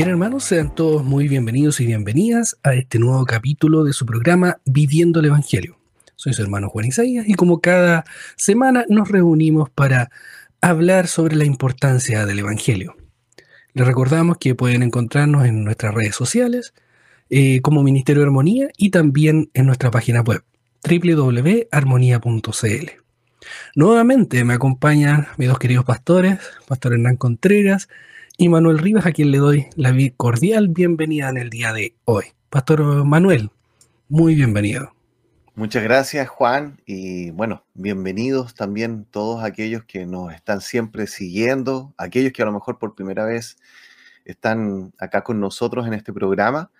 Bien hermanos, sean todos muy bienvenidos y bienvenidas a este nuevo capítulo de su programa Viviendo el Evangelio. Soy su hermano Juan Isaías y como cada semana nos reunimos para hablar sobre la importancia del Evangelio. Les recordamos que pueden encontrarnos en nuestras redes sociales eh, como Ministerio de Armonía y también en nuestra página web www.armonía.cl. Nuevamente me acompañan mis dos queridos pastores, Pastor Hernán Contreras y Manuel Rivas, a quien le doy la cordial bienvenida en el día de hoy. Pastor Manuel, muy bienvenido. Muchas gracias Juan y bueno, bienvenidos también todos aquellos que nos están siempre siguiendo, aquellos que a lo mejor por primera vez están acá con nosotros en este programa,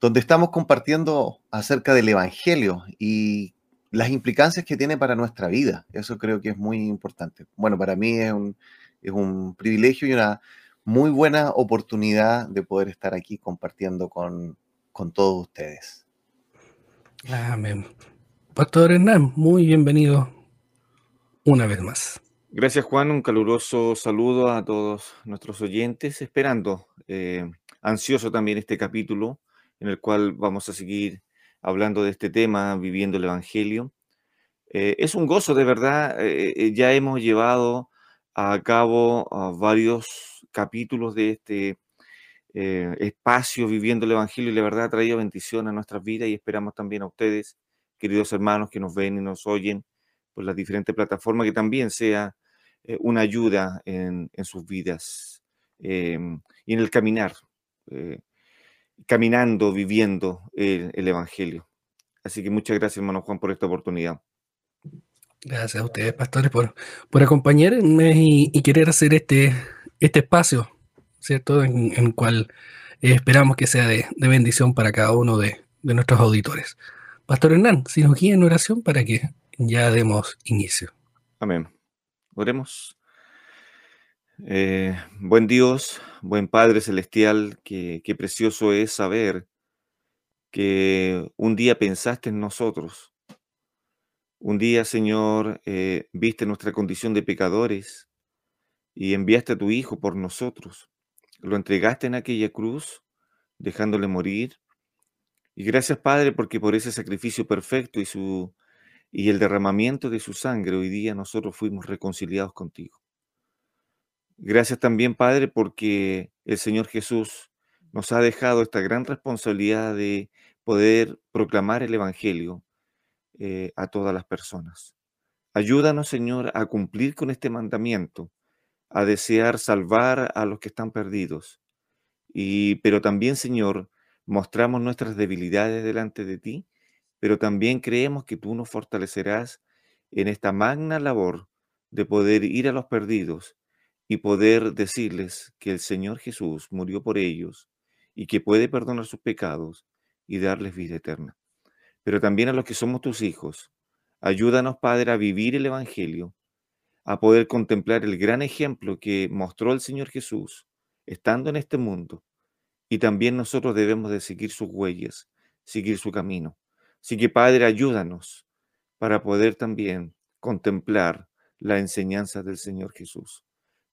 donde estamos compartiendo acerca del Evangelio y las implicancias que tiene para nuestra vida. Eso creo que es muy importante. Bueno, para mí es un, es un privilegio y una muy buena oportunidad de poder estar aquí compartiendo con, todos ustedes. Amén. Pastor Hernán, muy bienvenido una vez más. Gracias Juan, un caluroso saludo a todos nuestros oyentes, esperando, eh, ansioso también este capítulo en el cual vamos a seguir hablando de este tema, viviendo el Evangelio. Eh, es un gozo, de verdad, eh, ya hemos llevado a cabo varios capítulos de este eh, espacio viviendo el Evangelio y la verdad ha traído bendición a nuestras vidas y esperamos también a ustedes, queridos hermanos que nos ven y nos oyen por las diferentes plataformas, que también sea eh, una ayuda en, sus vidas em, y en el caminar, eh, caminando, viviendo el, Evangelio. Así que muchas gracias, hermano Juan, por esta oportunidad. Gracias a ustedes, pastores, por, por acompañarme y, querer hacer este, este espacio, ¿cierto? En, el cual eh, esperamos que sea de, bendición para cada uno de, nuestros auditores. Pastor Hernán, si guía en oración para que ya demos inicio. Amén. Oremos. Eh, buen Dios, buen Padre Celestial, qué precioso es saber que un día pensaste en nosotros. Un día, Señor, eh, viste nuestra condición de pecadores y enviaste a tu Hijo por nosotros. Lo entregaste en aquella cruz, dejándole morir. Y gracias, Padre, porque por ese sacrificio perfecto y, su, y el derramamiento de su sangre, hoy día nosotros fuimos reconciliados contigo. Gracias también, Padre, porque el Señor Jesús nos ha dejado esta gran responsabilidad de poder proclamar el Evangelio eh, a todas las personas. Ayúdanos, Señor, a cumplir con este mandamiento a desear salvar a los que están perdidos. Y, pero también, Señor, mostramos nuestras debilidades delante de ti, pero también creemos que tú nos fortalecerás en esta magna labor de poder ir a los perdidos y poder decirles que el Señor Jesús murió por ellos y que puede perdonar sus pecados y darles vida eterna. Pero también a los que somos tus hijos, ayúdanos, Padre, a vivir el Evangelio a poder contemplar el gran ejemplo que mostró el Señor Jesús estando en este mundo. Y también nosotros debemos de seguir sus huellas, seguir su camino. Así que Padre, ayúdanos para poder también contemplar la enseñanza del Señor Jesús.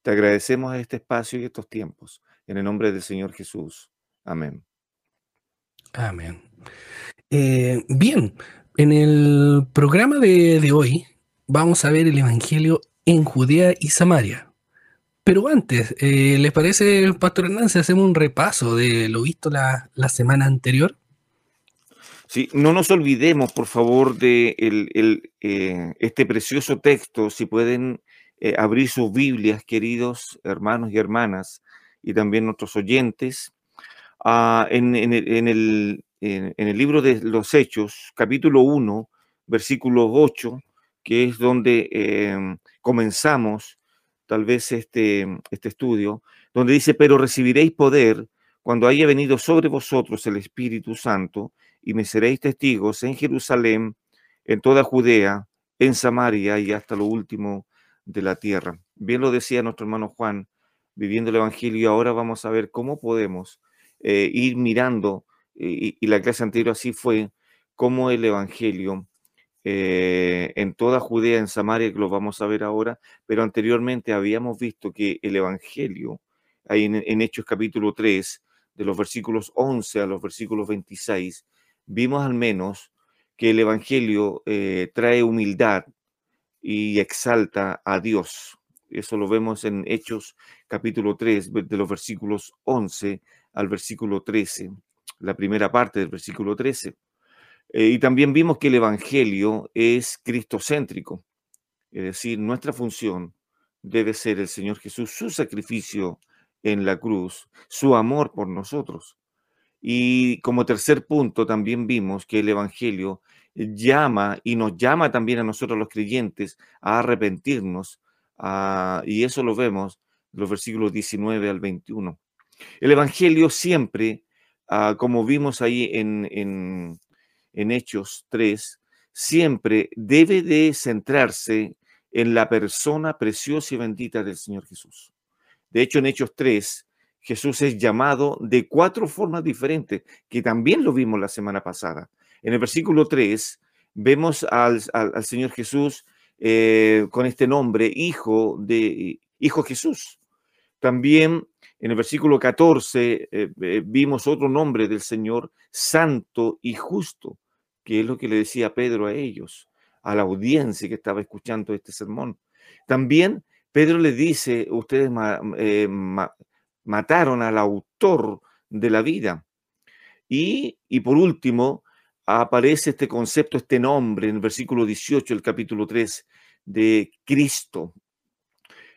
Te agradecemos este espacio y estos tiempos. En el nombre del Señor Jesús. Amén. Amén. Eh, bien, en el programa de, de hoy vamos a ver el Evangelio en Judea y Samaria. Pero antes, eh, ¿les parece, Pastor Hernández, hacemos un repaso de lo visto la, semana anterior? Sí, no nos olvidemos, por favor, de el, eh, este precioso texto. Si pueden abrir sus Biblias, queridos hermanos y hermanas, y también nuestros oyentes, ah, en, el, en, el, libro de los Hechos, capítulo 1, versículo 8, que es donde em, comenzamos tal vez este, este estudio, donde dice, pero recibiréis poder cuando haya venido sobre vosotros el Espíritu Santo, y me seréis testigos en Jerusalén, en toda Judea, en Samaria y hasta lo último de la tierra. Bien lo decía nuestro hermano Juan, viviendo el Evangelio, ahora vamos a ver cómo podemos eh, ir mirando, y, la clase anterior así fue, cómo el Evangelio eh, en toda Judea, en Samaria, que lo vamos a ver ahora, pero anteriormente habíamos visto que el Evangelio, ahí en, Hechos capítulo 3, de los versículos 11 a los versículos 26, vimos al menos que el Evangelio eh, trae humildad y exalta a Dios. Eso lo vemos en Hechos capítulo 3, de los versículos 11 al versículo 13, la primera parte del versículo 13. Eh, y también vimos que el Evangelio es cristocéntrico, es decir, nuestra función debe ser el Señor Jesús, su sacrificio en la cruz, su amor por nosotros. Y como tercer punto, también vimos que el Evangelio llama y nos llama también a nosotros los creyentes a arrepentirnos, y eso lo vemos en los versículos 19 al 21. El Evangelio siempre, ah, como vimos ahí en, en Hechos 3, siempre debe de centrarse en la persona preciosa y bendita del Señor Jesús. De hecho, en Hechos 3, Jesús es llamado de cuatro formas diferentes, que también lo vimos la semana pasada. En el versículo 3 vemos al, Señor Jesús eh, con este nombre, Hijo de Hijo Jesús. También en el versículo 14 eh, vimos otro nombre del Señor, Santo y Justo que es lo que le decía Pedro a ellos, a la audiencia que estaba escuchando este sermón. También Pedro le dice, ustedes eh, mataron al autor de la vida. Y, por último, aparece este concepto, este nombre en el versículo 18 del capítulo 3 de Cristo.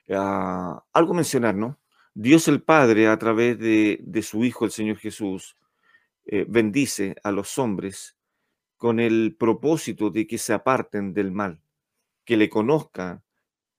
Ah, algo mencionar, ¿no? Dios el Padre, a través de, su Hijo, el Señor Jesús, eh, bendice a los hombres con el propósito de que se aparten del mal, que le conozcan,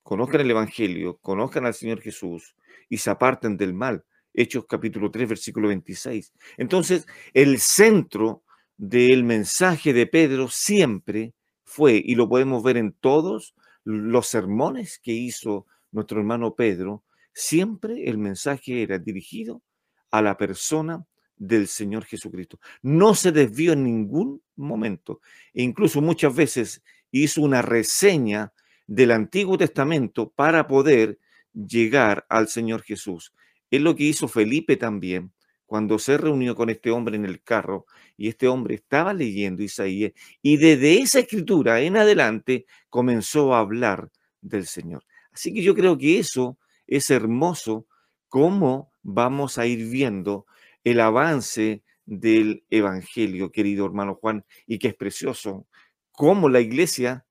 conozcan el Evangelio, conozcan al Señor Jesús y se aparten del mal. Hechos capítulo 3, versículo 26. Entonces, el centro del mensaje de Pedro siempre fue, y lo podemos ver en todos los sermones que hizo nuestro hermano Pedro, siempre el mensaje era dirigido a la persona del Señor Jesucristo. No se desvió en ningún momento. E incluso muchas veces hizo una reseña del Antiguo Testamento para poder llegar al Señor Jesús. Es lo que hizo Felipe también cuando se reunió con este hombre en el carro y este hombre estaba leyendo Isaías y desde esa escritura en adelante comenzó a hablar del Señor. Así que yo creo que eso es hermoso, cómo vamos a ir viendo el avance del Evangelio, querido hermano Juan, y que es precioso, cómo la iglesia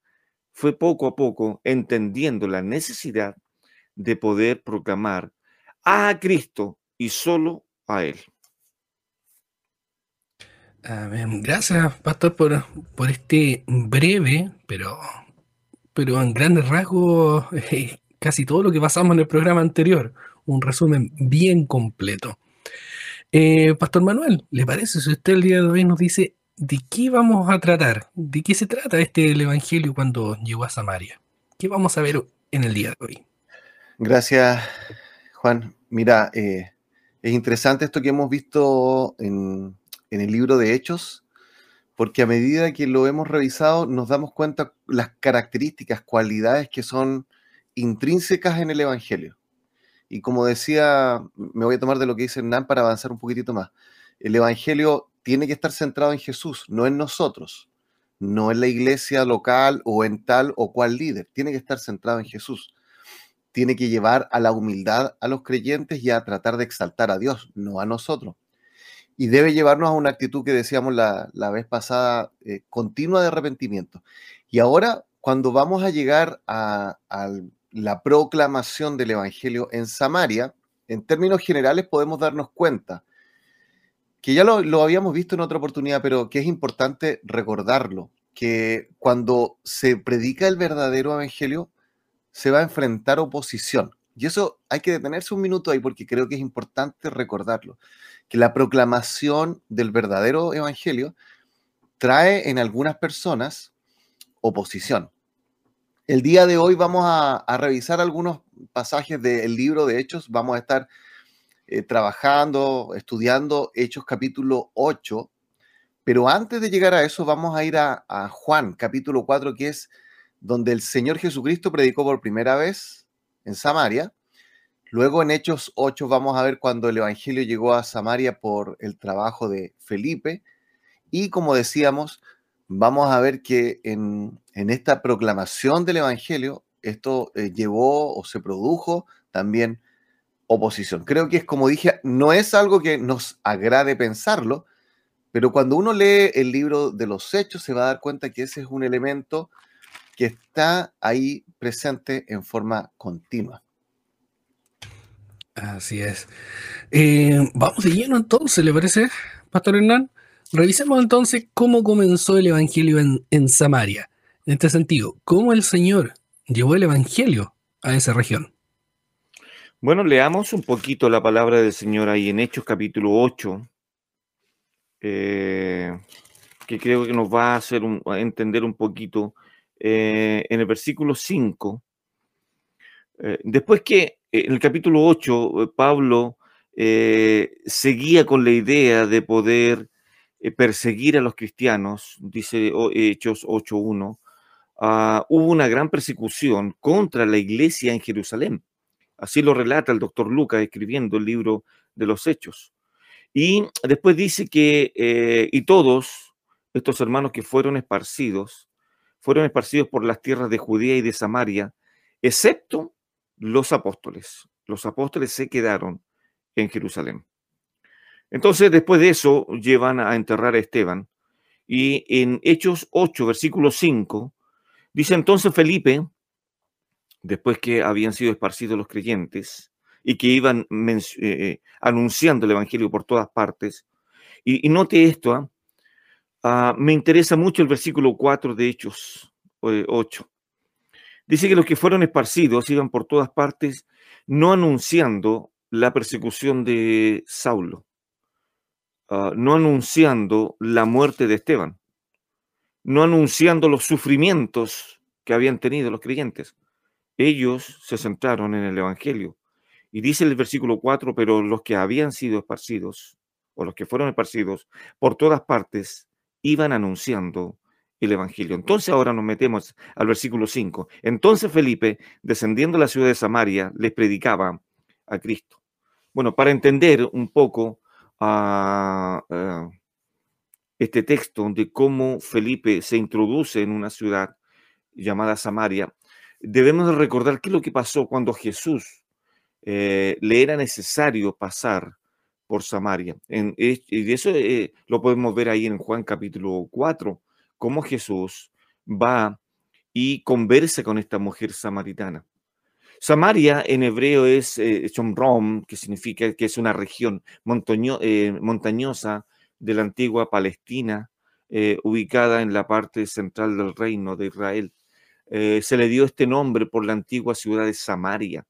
fue poco a poco entendiendo la necesidad de poder proclamar a Cristo y solo a Él. Amén. Gracias, pastor, por, este breve, pero, pero en grandes rasgos, eh, casi todo lo que pasamos en el programa anterior. Un resumen bien completo. Eh, Pastor Manuel, ¿le parece si usted el día de hoy nos dice de qué vamos a tratar? ¿De qué se trata este el Evangelio cuando llegó a Samaria? ¿Qué vamos a ver en el día de hoy? Gracias, Juan. Mira, eh, es interesante esto que hemos visto en, en el libro de Hechos, porque a medida que lo hemos revisado nos damos cuenta las características, cualidades que son intrínsecas en el Evangelio. Y como decía, me voy a tomar de lo que dice Hernán para avanzar un poquitito más. El Evangelio tiene que estar centrado en Jesús, no en nosotros, no en la iglesia local o en tal o cual líder. Tiene que estar centrado en Jesús. Tiene que llevar a la humildad a los creyentes y a tratar de exaltar a Dios, no a nosotros. Y debe llevarnos a una actitud que decíamos la, vez pasada, eh, continua de arrepentimiento. Y ahora, cuando vamos a llegar al la proclamación del Evangelio en Samaria, en términos generales podemos darnos cuenta que ya lo, habíamos visto en otra oportunidad, pero que es importante recordarlo, que cuando se predica el verdadero Evangelio, se va a enfrentar oposición. Y eso hay que detenerse un minuto ahí porque creo que es importante recordarlo, que la proclamación del verdadero evangelio trae en algunas personas oposición. El día de hoy vamos a, revisar algunos pasajes del libro de Hechos, vamos a estar eh, trabajando, estudiando Hechos capítulo 8, pero antes de llegar a eso vamos a ir a, a Juan capítulo 4, que es donde el Señor Jesucristo predicó por primera vez en Samaria. Luego en Hechos 8 vamos a ver cuando el Evangelio llegó a Samaria por el trabajo de Felipe. Y como decíamos, vamos a ver que en, esta proclamación del Evangelio, esto eh, llevó o se produjo también oposición. Creo que es como dije, no es algo que nos agrade pensarlo, pero cuando uno lee el libro de los hechos se va a dar cuenta que ese es un elemento que está ahí presente en forma continua. Así es. Eh, vamos de lleno entonces, ¿le parece, Pastor Hernán? Revisemos entonces cómo comenzó el Evangelio en, en Samaria. En este sentido, ¿cómo el Señor llevó el Evangelio a esa región? Bueno, leamos un poquito la palabra del Señor ahí en Hechos capítulo 8, eh, que creo que nos va a hacer entender un poquito eh, en el versículo 5. Eh, después que en el capítulo 8 Pablo seguía con la idea de poder perseguir a los cristianos, dice Hechos 8.1, ah, hubo una gran persecución contra la iglesia en Jerusalén. Así lo relata el doctor Lucas escribiendo el libro de los Hechos. Y después dice que, eh, y todos estos hermanos que fueron esparcidos, fueron esparcidos por las tierras de Judea y de Samaria, excepto los apóstoles. Los apóstoles se quedaron en Jerusalén. Entonces, después de eso, llevan a enterrar a Esteban. Y en Hechos 8, versículo 5, dice entonces Felipe, después que habían sido esparcidos los creyentes, y que iban eh, eh, anunciando el Evangelio por todas partes. Y, note esto, ¿ah? Ah, me interesa mucho el versículo 4 de Hechos 8. Eh, Dice que los que fueron esparcidos iban por todas partes, no anunciando la persecución de Saulo, ah, no anunciando la muerte de Esteban, no anunciando los sufrimientos que habían tenido los creyentes. Ellos se centraron en el Evangelio, y dice el versículo 4, pero los que habían sido esparcidos, o los que fueron esparcidos por todas partes, iban anunciando el Evangelio. Entonces ahora nos metemos al versículo 5. Entonces Felipe, descendiendo a la ciudad de Samaria, les predicaba a Cristo. Bueno, para entender un poco ah, ah, este texto de cómo Felipe se introduce en una ciudad llamada Samaria, debemos recordar qué es lo que pasó cuando Jesús eh, le era necesario pasar por Samaria. y eso eh, lo podemos ver ahí en Juan capítulo 4, cómo Jesús va y conversa con esta mujer samaritana. Samaria en hebreo es eh, Chomrom, que significa que es una región montañosa de la antigua Palestina, ubicada en la parte central del reino de Israel. se le dio este nombre por la antigua ciudad de Samaria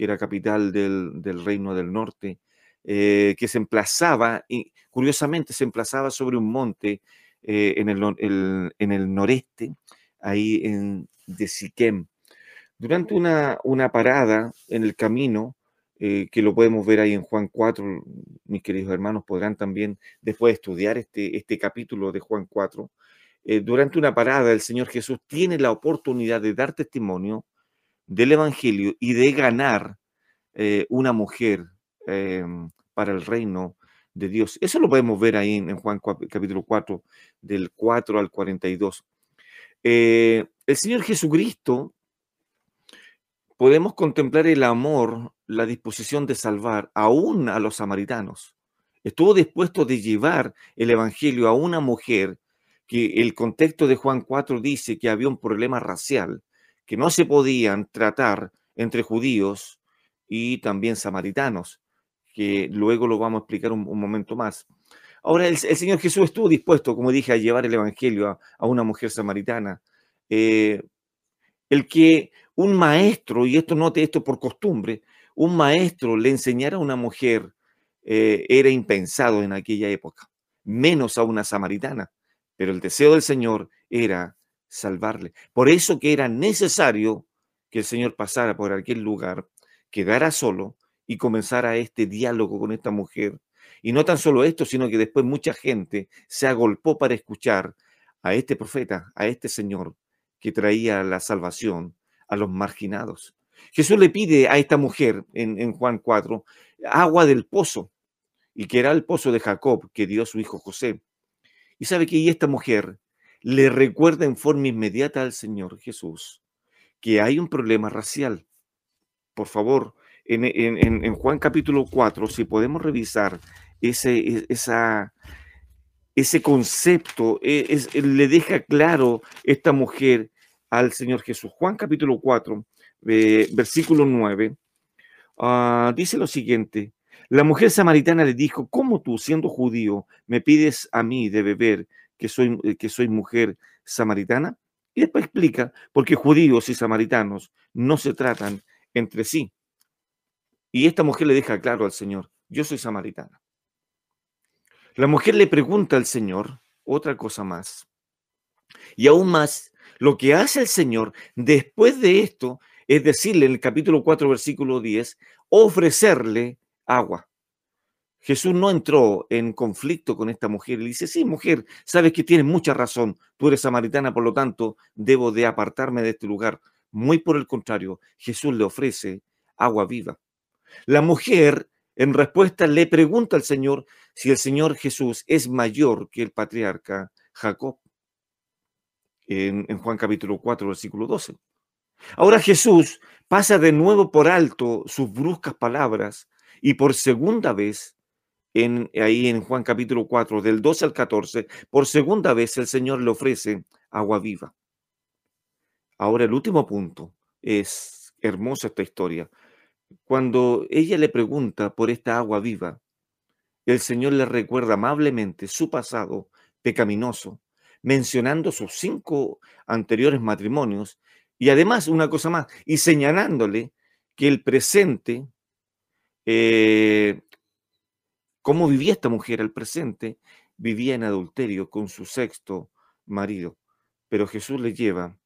que era capital del, Reino del Norte, eh, que se emplazaba, y curiosamente se emplazaba sobre un monte eh, en, el, en, el, noreste, ahí en, de Siquem. Durante una, una parada en el camino, eh, que lo podemos ver ahí en Juan 4, mis queridos hermanos podrán también después estudiar este, este capítulo de Juan 4. durante una parada, el Señor Jesús tiene la oportunidad de dar testimonio del Evangelio y de ganar eh, una mujer para el reino de Dios. Eso lo podemos ver ahí en, Juan capítulo 4, del 4 al 42. Eh, el Señor Jesucristo, podemos contemplar el amor, la disposición de salvar aún a los samaritanos. Estuvo dispuesto de llevar el Evangelio a una mujer que el contexto de Juan 4 dice que había un problema racial que no se podían tratar entre judíos y también samaritanos, que luego lo vamos a explicar un, momento más. Ahora, el, Señor Jesús estuvo dispuesto, como dije, a llevar el Evangelio a, una mujer samaritana. Eh, el que un maestro, y esto note esto por costumbre, un maestro le enseñara a una mujer eh, era impensado en aquella época, menos a una samaritana. Pero el deseo del Señor era salvarle. Por eso que era necesario que el Señor pasara por aquel lugar, quedara solo y comenzara este diálogo con esta mujer. Y no tan solo esto, sino que después mucha gente se agolpó para escuchar a este profeta, a este Señor que traía la salvación a los marginados. Jesús le pide a esta mujer en, Juan 4 agua del pozo, y que era el pozo de Jacob que dio su hijo José. Y sabe que esta mujer le recuerda en forma inmediata al Señor Jesús que hay un problema racial. Por favor, en, Juan capítulo 4, si podemos revisar ese, e, esa, ese concepto, e, le deja claro esta mujer al Señor Jesús. Juan capítulo 4, eh, versículo 9, ah, dice lo siguiente, la mujer samaritana le dijo, ¿cómo tú, siendo judío, me pides a mí de beber que soy, eh, que soy mujer samaritana? Y después explica, porque judíos y samaritanos no se tratan entre sí. Y esta mujer le deja claro al Señor, yo soy samaritana. La mujer le pregunta al Señor otra cosa más. Y aún más, lo que hace el Señor después de esto es decirle en el capítulo 4, versículo 10, ofrecerle agua. Jesús no entró en conflicto con esta mujer y le dice, sí, mujer, sabes que tienes mucha razón, tú eres samaritana, por lo tanto, debo de apartarme de este lugar. Muy por el contrario, Jesús le ofrece agua viva. La mujer, en respuesta, le pregunta al Señor si el Señor Jesús es mayor que el patriarca Jacob, en, Juan capítulo 4, versículo 12. Ahora Jesús pasa de nuevo por alto sus bruscas palabras y por segunda vez, en, ahí en Juan capítulo 4, del 12 al 14, por segunda vez el Señor le ofrece agua viva. Ahora el último punto es hermosa esta historia. Cuando ella le pregunta por esta agua viva, el Señor le recuerda amablemente su pasado pecaminoso, mencionando sus cinco anteriores matrimonios y además una cosa más, y señalándole que el presente eh, ¿Cómo vivía esta mujer al presente? Vivía en adulterio con su sexto marido. Pero Jesús le lleva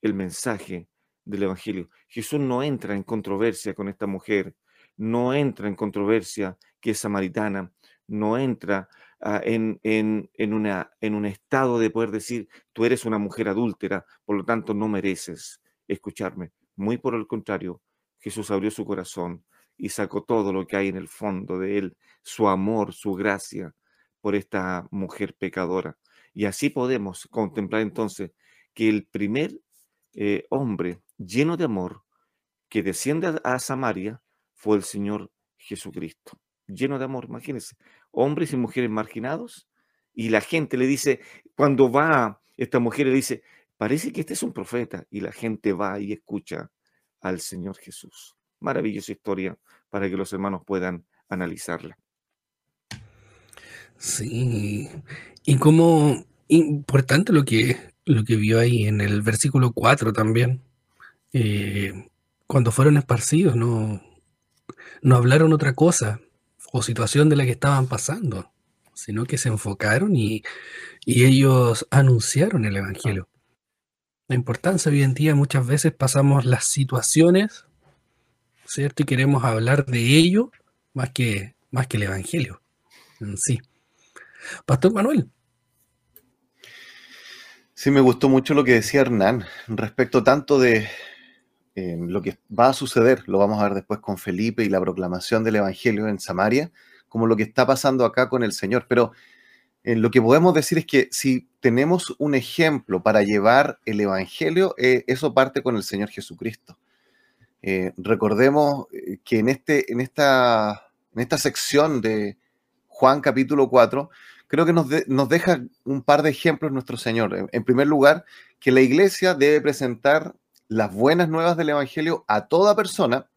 el mensaje del Evangelio. Jesús no entra en controversia con esta mujer, no entra en controversia que es samaritana, no entra ah, en, en, una, en un estado de poder decir, tú eres una mujer adúltera, por lo tanto no mereces escucharme. Muy por el contrario, Jesús abrió su corazón y sacó todo lo que hay en el fondo de él, su amor, su gracia por esta mujer pecadora. Y así podemos contemplar entonces que el primer eh, hombre lleno de amor que desciende a Samaria fue el Señor Jesucristo. Lleno de amor, imagínense, hombres y mujeres marginados. Y la gente le dice, cuando va esta mujer le dice, parece que este es un profeta. Y la gente va y escucha al Señor Jesús. Maravillosa historia para que los hermanos puedan analizarla. Sí, y como importante lo que, lo que vio ahí en el versículo 4 también, eh, cuando fueron esparcidos, no, no hablaron otra cosa o situación de la que estaban pasando, sino que se enfocaron y, y ellos anunciaron el Evangelio. La importancia hoy en día muchas veces pasamos las situaciones ¿cierto? Y queremos hablar de ello más que, más que el Evangelio sí. Pastor Manuel. Sí, me gustó mucho lo que decía Hernán respecto tanto de eh, lo que va a suceder, lo vamos a ver después con Felipe y la proclamación del Evangelio en Samaria, como lo que está pasando acá con el Señor. Pero eh, lo que podemos decir es que si tenemos un ejemplo para llevar el Evangelio, eh, eso parte con el Señor Jesucristo. Eh, recordemos que en, este, en, esta, en esta sección de Juan capítulo 4, creo que nos, nos deja un par de ejemplos nuestro Señor. En, primer lugar, que la iglesia debe presentar las buenas nuevas del Evangelio a toda persona,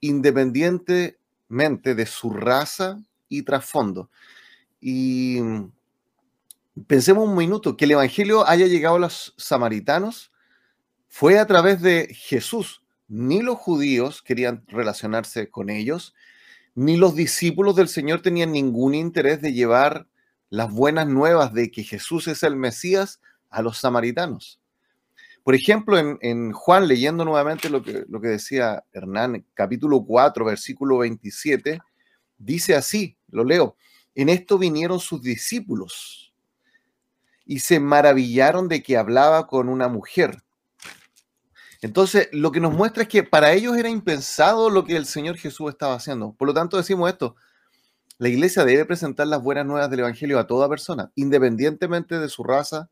independientemente de su raza y trasfondo. Y pensemos un minuto, que el Evangelio haya llegado a los samaritanos fue a través de Jesús ni los judíos querían relacionarse con ellos, ni los discípulos del Señor tenían ningún interés de llevar las buenas nuevas de que Jesús es el Mesías a los samaritanos. Por ejemplo, en, Juan, leyendo nuevamente lo que, lo que decía Hernán, capítulo 4, versículo 27, dice así, lo leo, en esto vinieron sus discípulos y se maravillaron de que hablaba con una mujer. Entonces, lo que nos muestra es que para ellos era impensado lo que el Señor Jesús estaba haciendo. Por lo tanto, decimos esto, la iglesia debe presentar las buenas nuevas del Evangelio a toda persona, independientemente de su raza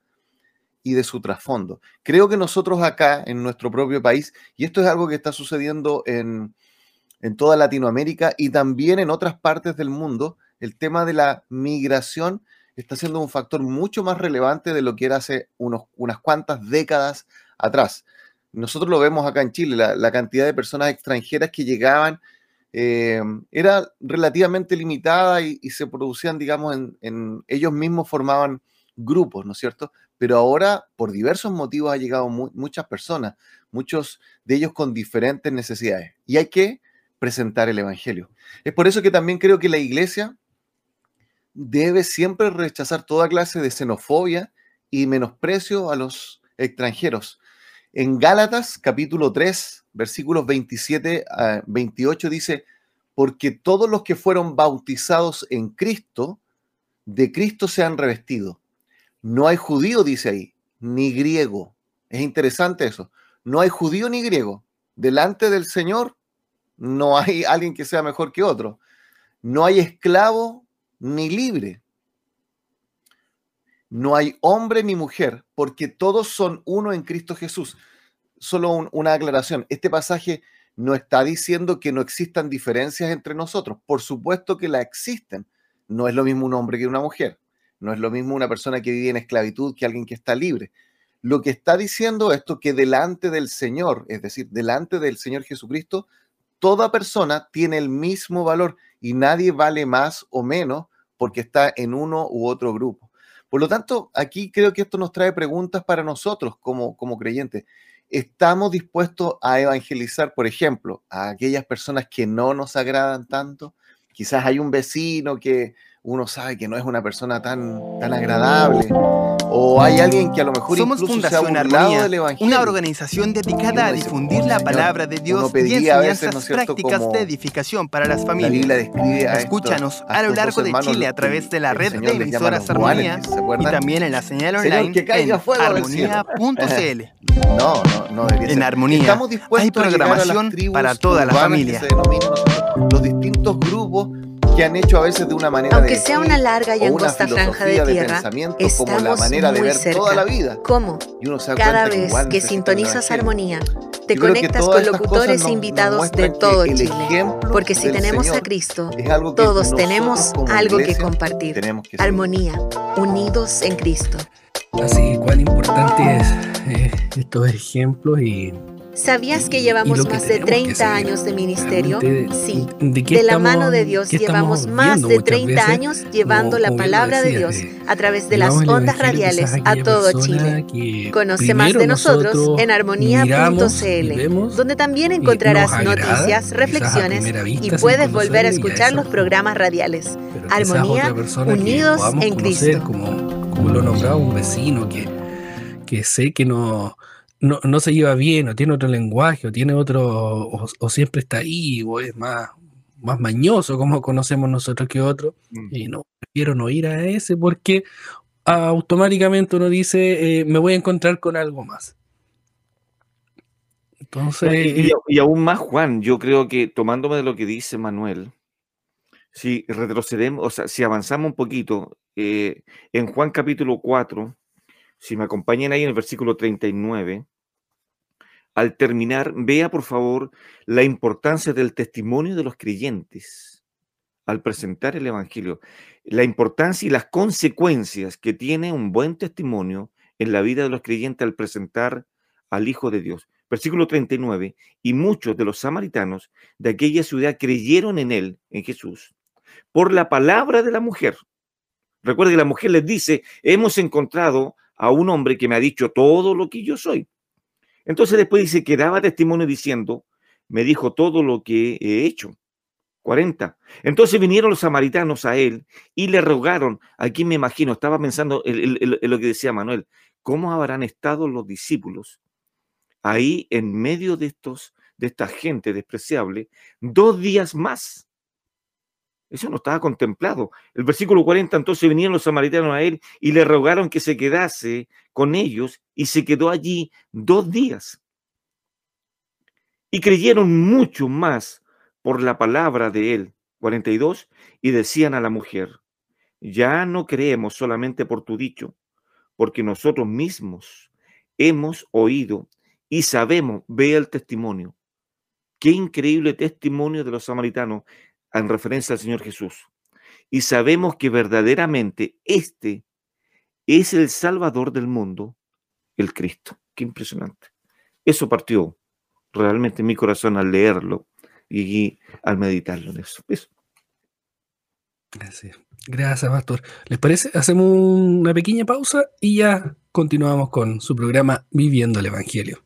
y de su trasfondo. Creo que nosotros acá, en nuestro propio país, y esto es algo que está sucediendo en, en toda Latinoamérica y también en otras partes del mundo, el tema de la migración está siendo un factor mucho más relevante de lo que era hace unos, unas cuantas décadas atrás. Nosotros lo vemos acá en Chile, la, cantidad de personas extranjeras que llegaban eh, era relativamente limitada y, se producían, digamos, en, ellos mismos formaban grupos, ¿no es cierto? Pero ahora, por diversos motivos, ha llegado muchas personas, muchos de ellos con diferentes necesidades. Y hay que presentar el Evangelio. Es por eso que también creo que la iglesia debe siempre rechazar toda clase de xenofobia y menosprecio a los extranjeros. En Gálatas capítulo 3, versículos 27 a 28 dice, porque todos los que fueron bautizados en Cristo, de Cristo se han revestido. No hay judío, dice ahí, ni griego. Es interesante eso. No hay judío ni griego. Delante del Señor no hay alguien que sea mejor que otro. No hay esclavo ni libre. No hay hombre ni mujer, porque todos son uno en Cristo Jesús. Solo una aclaración. Este pasaje no está diciendo que no existan diferencias entre nosotros. Por supuesto que la existen. No es lo mismo un hombre que una mujer. No es lo mismo una persona que vive en esclavitud que alguien que está libre. Lo que está diciendo esto que delante del Señor, es decir, delante del Señor Jesucristo, toda persona tiene el mismo valor y nadie vale más o menos porque está en uno u otro grupo. Por lo tanto, aquí creo que esto nos trae preguntas para nosotros como, como creyentes. ¿Estamos dispuestos a evangelizar, por ejemplo, a aquellas personas que no nos agradan tanto? Quizás hay un vecino que uno sabe que no es una persona tan, tan agradable. O hay alguien que a lo mejor Somos Fundación Armonía, una organización dedicada a difundir la palabra de Dios y enseñanzas prácticas de edificación para las familias. Escúchanos a, lo largo de Chile a través de la red de emisoras Armonía y también en la señal online en armonía.cl. No, no, no debería En Armonía hay programación para toda la familia. Los distintos grupos que han hecho a veces de una manera Aunque sea una larga y angosta franja de tierra, estamos como la manera muy de ver cerca. toda la vida. ¿Cómo? Cada vez que, sintonizas armonía, te conectas con locutores invitados de todo Chile. Porque si tenemos a Cristo, todos tenemos algo que compartir. armonía, unidos en Cristo. Así, cuán importante es eh, estos ejemplos y ¿Sabías que llevamos más de 30 años de ministerio? Sí, de, la mano de Dios llevamos más de 30 años llevando la palabra de Dios a través de las ondas radiales a todo Chile. Conoce más de nosotros en armonía.cl, donde también encontrarás noticias, reflexiones y puedes volver a escuchar los programas radiales. Armonía, unidos en Cristo. Como, como lo nombraba un vecino que, que sé que no no, no, se lleva bien, o tiene otro lenguaje, o tiene otro, o, siempre está ahí, o es más, más mañoso, como conocemos nosotros que otro, mm. y no, prefiero no ir a ese porque automáticamente uno dice, eh, me voy a encontrar con algo más. Entonces... Y, y, aún más, Juan, yo creo que tomándome de lo que dice Manuel, si retrocedemos, o sea, si avanzamos un poquito, eh, en Juan capítulo 4, si me acompañan ahí en el versículo 39, al terminar, vea por favor la importancia del testimonio de los creyentes al presentar el Evangelio, la importancia y las consecuencias que tiene un buen testimonio en la vida de los creyentes al presentar al Hijo de Dios. Versículo 39, y muchos de los samaritanos de aquella ciudad creyeron en él, en Jesús, por la palabra de la mujer. Recuerde que la mujer les dice, hemos encontrado a un hombre que me ha dicho todo lo que yo soy. Entonces después dice que daba testimonio diciendo, me dijo todo lo que he hecho. 40. Entonces vinieron los samaritanos a él y le rogaron, aquí me imagino, estaba pensando en, lo que decía Manuel, ¿cómo habrán estado los discípulos ahí en medio de estos, de esta gente despreciable, dos días más? Eso no estaba contemplado. El versículo 40, entonces vinieron los samaritanos a él y le rogaron que se quedase con ellos y se quedó allí dos días. Y creyeron mucho más por la palabra de él. 42. Y decían a la mujer, ya no creemos solamente por tu dicho, porque nosotros mismos hemos oído y sabemos, ve el testimonio. Qué increíble testimonio de los samaritanos en referencia al Señor Jesús. Y sabemos que verdaderamente este es el Salvador del mundo, el Cristo. Qué impresionante. Eso partió realmente en mi corazón al leerlo y al meditarlo en eso. Gracias. Gracias, Pastor. ¿Les parece? Hacemos una pequeña pausa y ya continuamos con su programa Viviendo el Evangelio.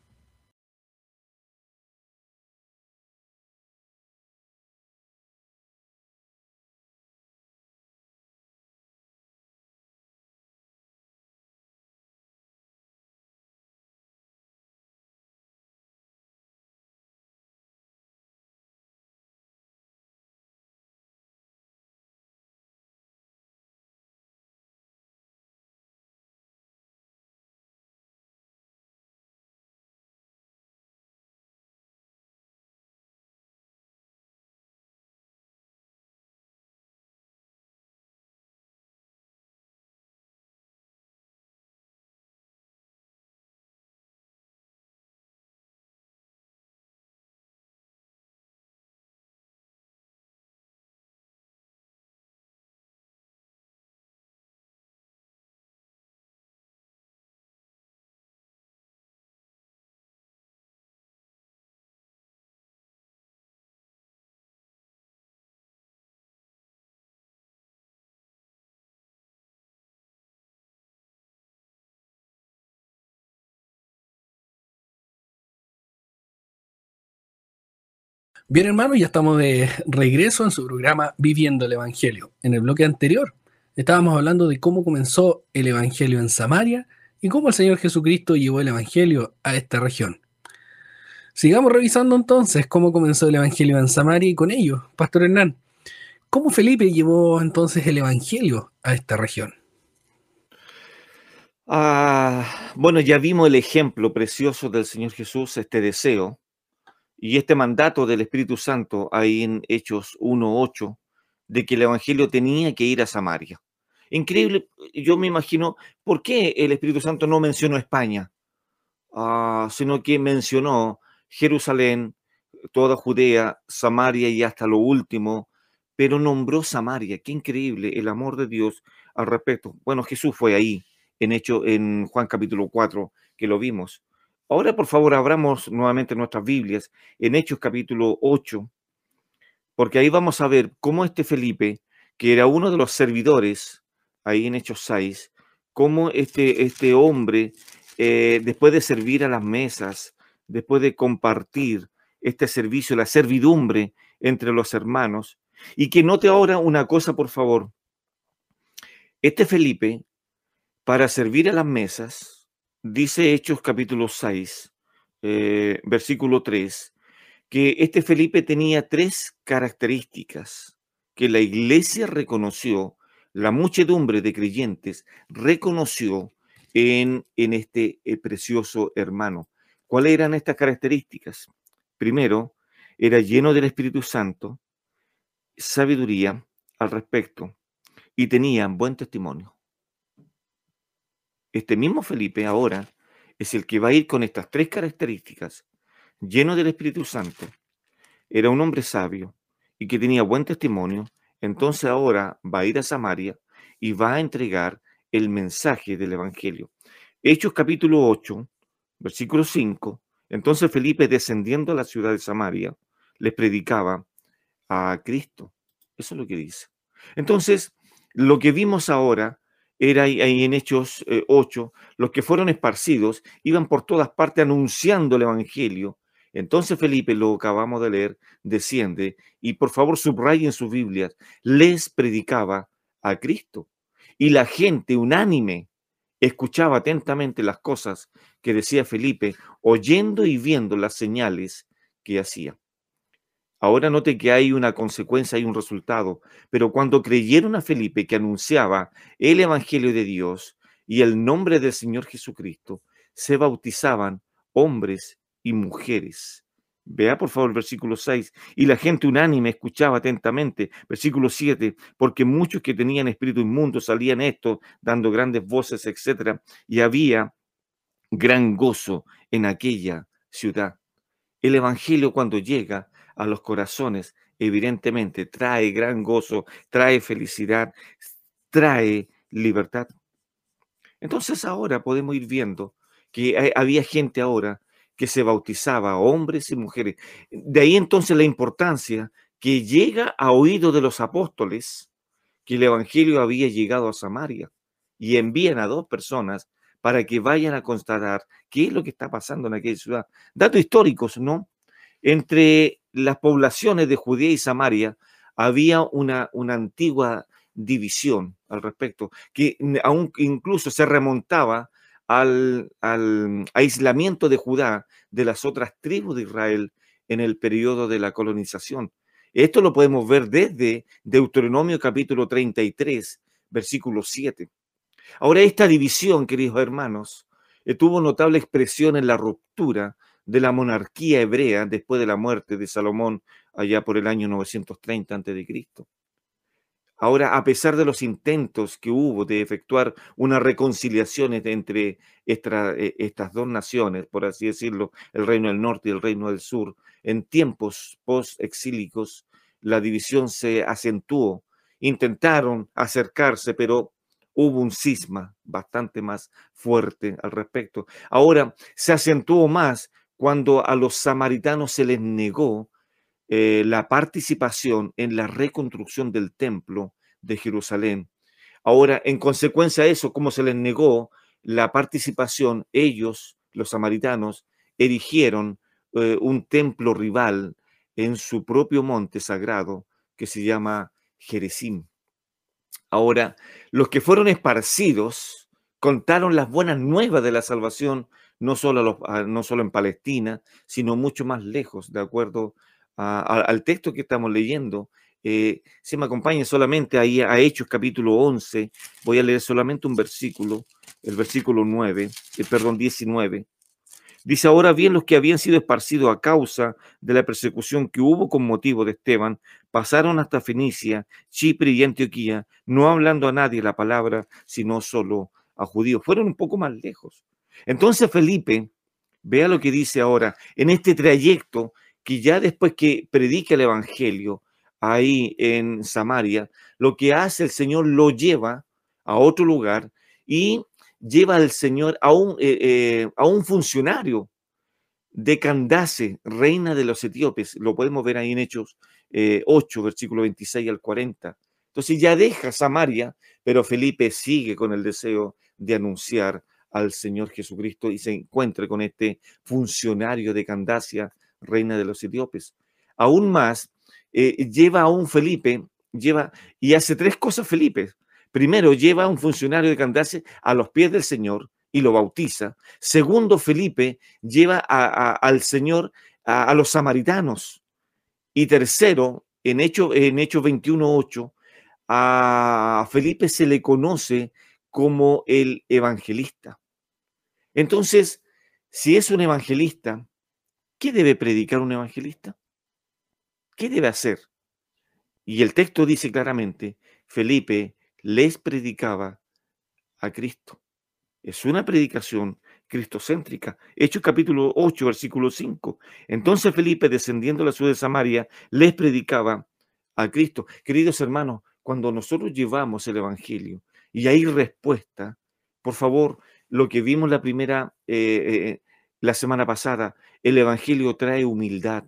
Bien, hermano, ya estamos de regreso en su programa Viviendo el Evangelio. En el bloque anterior estábamos hablando de cómo comenzó el Evangelio en Samaria y cómo el Señor Jesucristo llevó el Evangelio a esta región. Sigamos revisando entonces cómo comenzó el Evangelio en Samaria y con ello, Pastor Hernán, ¿cómo Felipe llevó entonces el Evangelio a esta región? Ah, bueno, ya vimos el ejemplo precioso del Señor Jesús, este deseo y este mandato del Espíritu Santo ahí en Hechos 1.8, de que el Evangelio tenía que ir a Samaria. Increíble, yo me imagino, ¿por qué el Espíritu Santo no mencionó España? Ah, sino que mencionó Jerusalén, toda Judea, Samaria y hasta lo último, pero nombró Samaria. Qué increíble el amor de Dios al respecto. Bueno, Jesús fue ahí, en hecho en Juan capítulo 4, que lo vimos. Ahora, por favor, abramos nuevamente nuestras Biblias en Hechos capítulo 8, porque ahí vamos a ver cómo este Felipe, que era uno de los servidores, ahí en Hechos 6, cómo este, este hombre, eh, después de servir a las mesas, después de compartir este servicio, la servidumbre entre los hermanos, y que note ahora una cosa, por favor. Este Felipe, para servir a las mesas, dice Hechos capítulo 6, eh, versículo 3, que este Felipe tenía tres características que la iglesia reconoció, la muchedumbre de creyentes reconoció en, en este eh, precioso hermano. ¿Cuáles eran estas características? Primero, era lleno del Espíritu Santo, sabiduría al respecto y tenía buen testimonio. Este mismo Felipe ahora es el que va a ir con estas tres características, lleno del Espíritu Santo. Era un hombre sabio y que tenía buen testimonio. Entonces ahora va a ir a Samaria y va a entregar el mensaje del Evangelio. Hechos capítulo 8, versículo 5. Entonces Felipe, descendiendo a la ciudad de Samaria, les predicaba a Cristo. Eso es lo que dice. Entonces, lo que vimos ahora era ahí en Hechos 8, eh, los que fueron esparcidos iban por todas partes anunciando el Evangelio. Entonces Felipe, lo acabamos de leer, desciende y por favor subrayen sus Biblias, les predicaba a Cristo. Y la gente unánime escuchaba atentamente las cosas que decía Felipe, oyendo y viendo las señales que hacía. Ahora note que hay una consecuencia y un resultado, pero cuando creyeron a Felipe que anunciaba el Evangelio de Dios y el nombre del Señor Jesucristo, se bautizaban hombres y mujeres. Vea por favor el versículo 6. Y la gente unánime escuchaba atentamente. Versículo 7. Porque muchos que tenían espíritu inmundo salían esto, dando grandes voces, etc. Y había gran gozo en aquella ciudad. El Evangelio cuando llega a los corazones, evidentemente trae gran gozo, trae felicidad, trae libertad. Entonces ahora podemos ir viendo que había gente ahora que se bautizaba, hombres y mujeres. De ahí entonces la importancia que llega a oído de los apóstoles que el Evangelio había llegado a Samaria y envían a dos personas para que vayan a constatar qué es lo que está pasando en aquella ciudad. Datos históricos, ¿no? Entre las poblaciones de Judea y Samaria había una, una antigua división al respecto, que aún incluso se remontaba al, al, aislamiento de Judá de las otras tribus de Israel en el periodo de la colonización. Esto lo podemos ver desde Deuteronomio capítulo 33, versículo 7. Ahora, esta división, queridos hermanos, eh, tuvo notable expresión en la ruptura de la monarquía hebrea después de la muerte de Salomón allá por el año 930 a.C. Ahora, a pesar de los intentos que hubo de efectuar una reconciliación entre eh, estas dos naciones, por así decirlo, el reino del norte y el reino del sur, en tiempos post-exílicos, la división se acentuó. Intentaron acercarse, pero hubo un cisma bastante más fuerte al respecto. Ahora se acentuó más cuando a los samaritanos se les negó eh, la participación en la reconstrucción del templo de Jerusalén. Ahora, en consecuencia de eso, como se les negó la participación, ellos, los samaritanos, erigieron eh, un templo rival en su propio monte sagrado que se llama Jerezim. Ahora, los que fueron esparcidos contaron las buenas nuevas de la salvación no solo, no solo en Palestina, sino mucho más lejos, de acuerdo al texto que estamos leyendo. Eh, si me acompaña solamente ahí a Hechos capítulo 11, voy a leer solamente un versículo, el versículo 9, el eh, perdón, 19. Dice, ahora bien, los que habían sido esparcidos a causa de la persecución que hubo con motivo de Esteban, pasaron hasta Fenicia, Chipre y Antioquía, no hablando a nadie la palabra, sino solo a judíos. Fueron un poco más lejos. Entonces Felipe, vea lo que dice ahora, en este trayecto que ya después que predica el Evangelio ahí en Samaria, lo que hace el Señor lo lleva a otro lugar y lleva al Señor a un, eh, eh, a un funcionario de Candace, reina de los etíopes. Lo podemos ver ahí en Hechos 8, eh, versículo 26 al 40. Entonces ya deja Samaria, pero Felipe sigue con el deseo de anunciar al Señor Jesucristo y se encuentre con este funcionario de Candacia, reina de los etíopes. Aún más, eh, lleva a un Felipe, lleva y hace tres cosas Felipe. Primero, lleva a un funcionario de Candacia a los pies del Señor y lo bautiza. Segundo, Felipe lleva al Señor a, los samaritanos. Y tercero, en Hechos en Hecho 21.8, a Felipe se le conoce como el evangelista. Entonces, si es un evangelista, ¿qué debe predicar un evangelista? ¿Qué debe hacer? Y el texto dice claramente, Felipe les predicaba a Cristo. Es una predicación cristocéntrica. Hechos capítulo 8, versículo 5. Entonces Felipe, descendiendo a la ciudad de Samaria, les predicaba a Cristo. Queridos hermanos, cuando nosotros llevamos el Evangelio y hay respuesta, por favor, lo que vimos la primera, eh, eh, la semana pasada, el Evangelio trae humildad.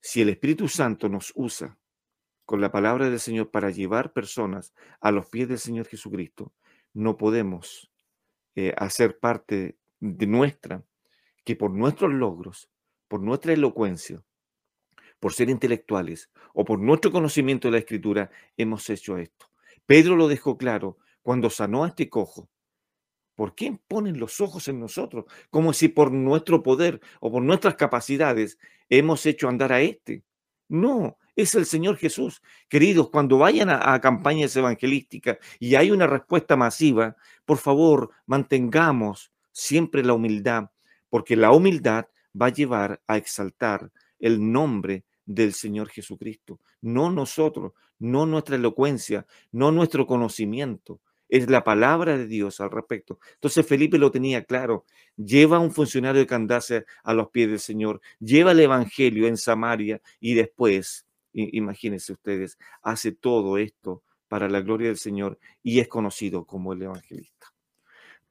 Si el Espíritu Santo nos usa con la palabra del Señor para llevar personas a los pies del Señor Jesucristo, no podemos eh, hacer parte de nuestra, que por nuestros logros, por nuestra elocuencia, por ser intelectuales o por nuestro conocimiento de la Escritura, hemos hecho esto. Pedro lo dejó claro cuando sanó a este cojo. ¿Por qué ponen los ojos en nosotros? Como si por nuestro poder o por nuestras capacidades hemos hecho andar a este. No, es el Señor Jesús. Queridos, cuando vayan a, campañas evangelísticas y hay una respuesta masiva, por favor, mantengamos siempre la humildad, porque la humildad va a llevar a exaltar el nombre del Señor Jesucristo, no nosotros, no nuestra elocuencia, no nuestro conocimiento, es la palabra de Dios al respecto. Entonces Felipe lo tenía claro, lleva a un funcionario de Candace a los pies del Señor, lleva el Evangelio en Samaria y después, imagínense ustedes, hace todo esto para la gloria del Señor y es conocido como el evangelista.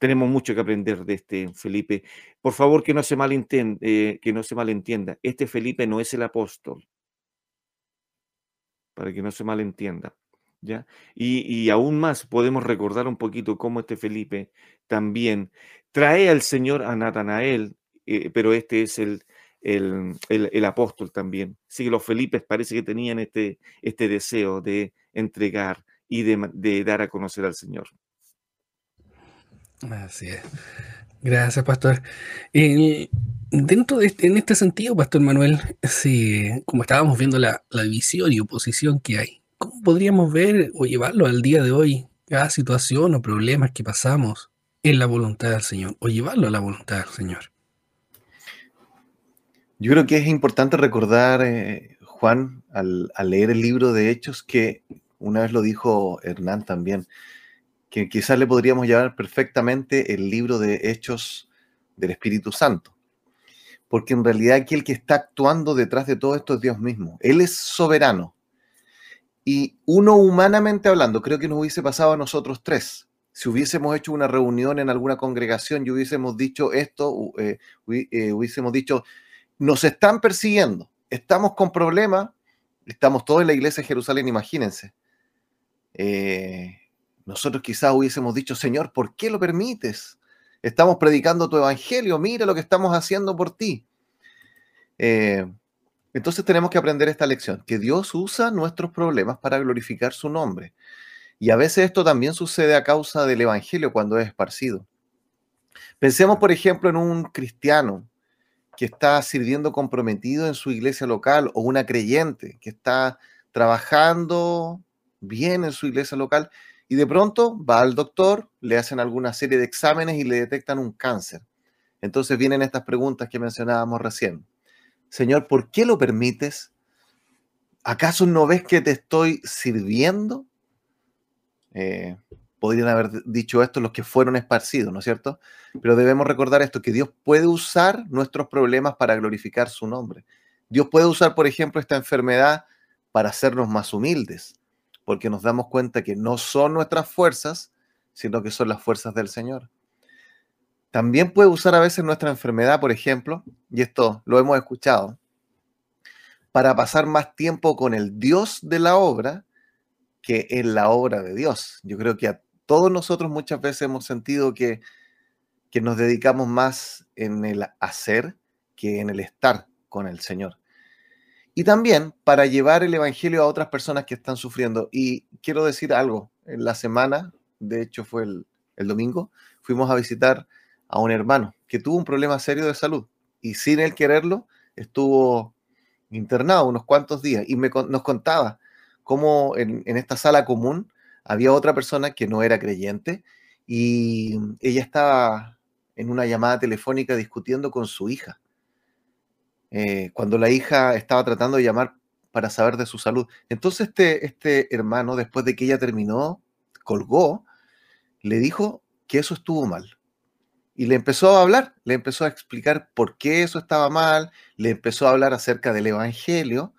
Tenemos mucho que aprender de este Felipe. Por favor, que no se malentienda, eh, que no se malentienda. Este Felipe no es el apóstol. Para que no se malentienda. ¿ya? Y, aún más podemos recordar un poquito cómo este Felipe también trae al Señor a Natanael, eh, pero este es el, el, apóstol también. Sí, los Felipes parece que tenían este, este deseo de entregar y de dar a conocer al Señor. Así es. Gracias, Pastor. dentro de este, en este sentido, Pastor Manuel, si, como estábamos viendo la, la visión y oposición que hay, ¿cómo podríamos ver o llevarlo al día de hoy, cada situación o problemas que pasamos en la voluntad del Señor, o llevarlo a la voluntad del Señor? Yo creo que es importante recordar, eh, Juan, al, al leer el libro de Hechos, que una vez lo dijo Hernán también, que quizás le podríamos llamar perfectamente el libro de Hechos del Espíritu Santo. Porque en realidad aquí el que está actuando detrás de todo esto es Dios mismo. Él es soberano. Y uno humanamente hablando, creo que nos hubiese pasado a nosotros tres. Si hubiésemos hecho una reunión en alguna congregación y hubiésemos dicho esto, eh, eh, hubiésemos dicho, nos están persiguiendo, estamos con problemas, estamos todos en la iglesia de Jerusalén, imagínense. Eh, nosotros quizás hubiésemos dicho, Señor, ¿por qué lo permites? Estamos predicando tu evangelio, mira lo que estamos haciendo por ti. Eh, entonces tenemos que aprender esta lección, que Dios usa nuestros problemas para glorificar su nombre. Y a veces esto también sucede a causa del evangelio cuando es esparcido. Pensemos, por ejemplo, en un cristiano que está sirviendo comprometido en su iglesia local o una creyente que está trabajando bien en su iglesia local y de pronto va al doctor, le hacen alguna serie de exámenes y le detectan un cáncer. Entonces vienen estas preguntas que mencionábamos recién. Señor, ¿por qué lo permites? ¿Acaso no ves que te estoy sirviendo? Eh, podrían haber dicho esto los que fueron esparcidos, ¿no es cierto? Pero debemos recordar esto, que Dios puede usar nuestros problemas para glorificar su nombre. Dios puede usar, por ejemplo, esta enfermedad para hacernos más humildes porque nos damos cuenta que no son nuestras fuerzas, sino que son las fuerzas del Señor. También puede usar a veces nuestra enfermedad, por ejemplo, y esto lo hemos escuchado, para pasar más tiempo con el Dios de la obra que en la obra de Dios. Yo creo que a todos nosotros muchas veces hemos sentido que, que nos dedicamos más en el hacer que en el estar con el Señor y también para llevar el Evangelio a otras personas que están sufriendo. Y quiero decir algo, en la semana, de hecho fue el, domingo, fuimos a visitar a un hermano que tuvo un problema serio de salud y sin él quererlo estuvo internado unos cuantos días y me, nos contaba cómo en, en esta sala común había otra persona que no era creyente y ella estaba en una llamada telefónica discutiendo con su hija eh, cuando la hija estaba tratando de llamar para saber de su salud. Entonces este, este hermano, después de que ella terminó, colgó, le dijo que eso estuvo mal. Y le empezó a hablar, le empezó a explicar por qué eso estaba mal, le empezó a hablar acerca del Evangelio.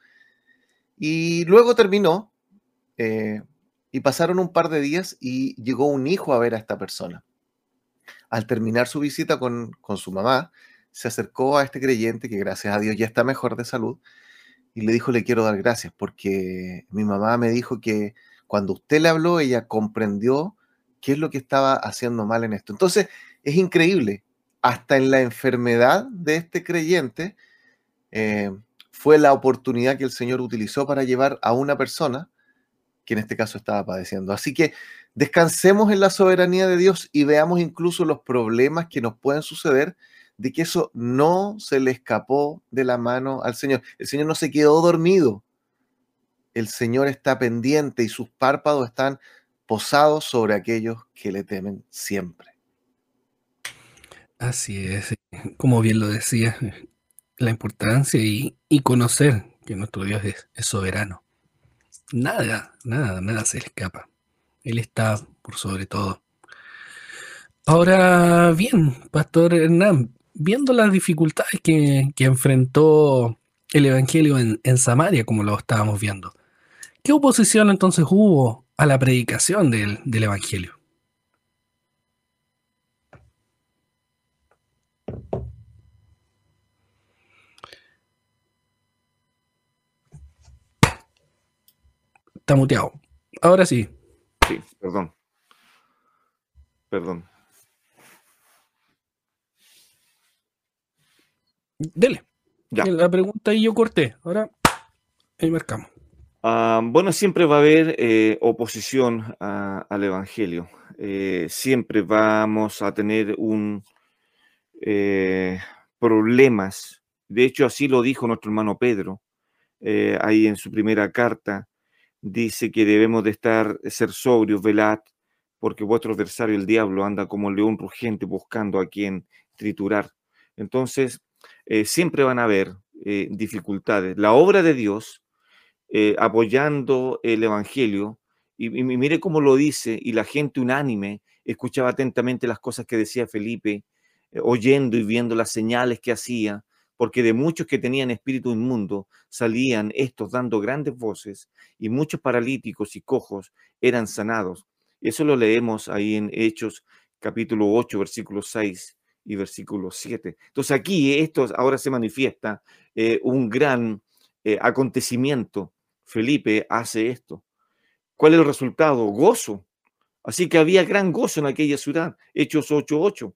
Y luego terminó, eh, y pasaron un par de días y llegó un hijo a ver a esta persona. Al terminar su visita con, con su mamá, se acercó a este creyente que gracias a Dios ya está mejor de salud y le dijo, le quiero dar gracias, porque mi mamá me dijo que cuando usted le habló, ella comprendió qué es lo que estaba haciendo mal en esto. Entonces, es increíble, hasta en la enfermedad de este creyente, eh, fue la oportunidad que el Señor utilizó para llevar a una persona que en este caso estaba padeciendo. Así que descansemos en la soberanía de Dios y veamos incluso los problemas que nos pueden suceder de que eso no se le escapó de la mano al Señor. El Señor no se quedó dormido. El Señor está pendiente y sus párpados están posados sobre aquellos que le temen siempre. Así es, como bien lo decía, la importancia y, conocer que nuestro Dios es soberano nada, nada, nada se le escapa. Él está por sobre todo. Ahora bien, Pastor Hernán, viendo las dificultades que, enfrentó el Evangelio en, Samaria, como lo estábamos viendo, ¿qué oposición entonces hubo a la predicación del, del Evangelio? Está muteado. Ahora sí. Sí, perdón. Perdón. Dele. Ya. La pregunta y yo corté. Ahora ahí marcamos. Ah, bueno, siempre va a haber eh, oposición al Evangelio. Eh, siempre vamos a tener un eh, problemas. De hecho, así lo dijo nuestro hermano Pedro ahí en su primera carta dice que debemos de estar, ser sobrios, velad, porque vuestro adversario, el diablo, anda como león rugiente buscando a quien triturar. Entonces, eh, siempre van a haber eh, dificultades. La obra de Dios, eh, apoyando el Evangelio, y, mire cómo lo dice, y la gente unánime escuchaba atentamente las cosas que decía Felipe, oyendo y viendo las señales que hacía, porque de muchos que tenían espíritu inmundo salían estos dando grandes voces y muchos paralíticos y cojos eran sanados. Eso lo leemos ahí en Hechos capítulo 8, versículo 6 y versículo 7. Entonces aquí esto ahora se manifiesta eh, un gran eh, acontecimiento. Felipe hace esto. ¿Cuál es el resultado? Gozo. Así que había gran gozo en aquella ciudad, Hechos 8:8.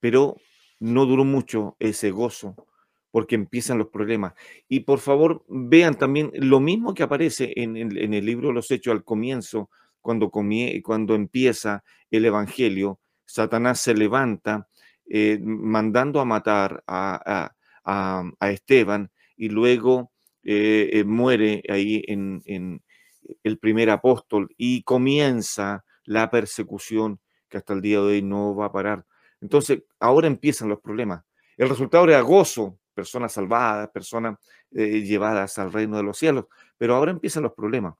Pero no duró mucho ese gozo, porque empiezan los problemas. Y por favor, vean también lo mismo que aparece en, el libro de los Hechos al comienzo, cuando, cuando empieza el Evangelio, Satanás se levanta eh, mandando a matar a, Esteban y luego eh, eh, muere ahí en, el primer apóstol y comienza la persecución que hasta el día de hoy no va a parar. Entonces, ahora empiezan los problemas. El resultado era gozo, personas salvadas, personas llevadas al reino de los cielos, pero ahora empiezan los problemas.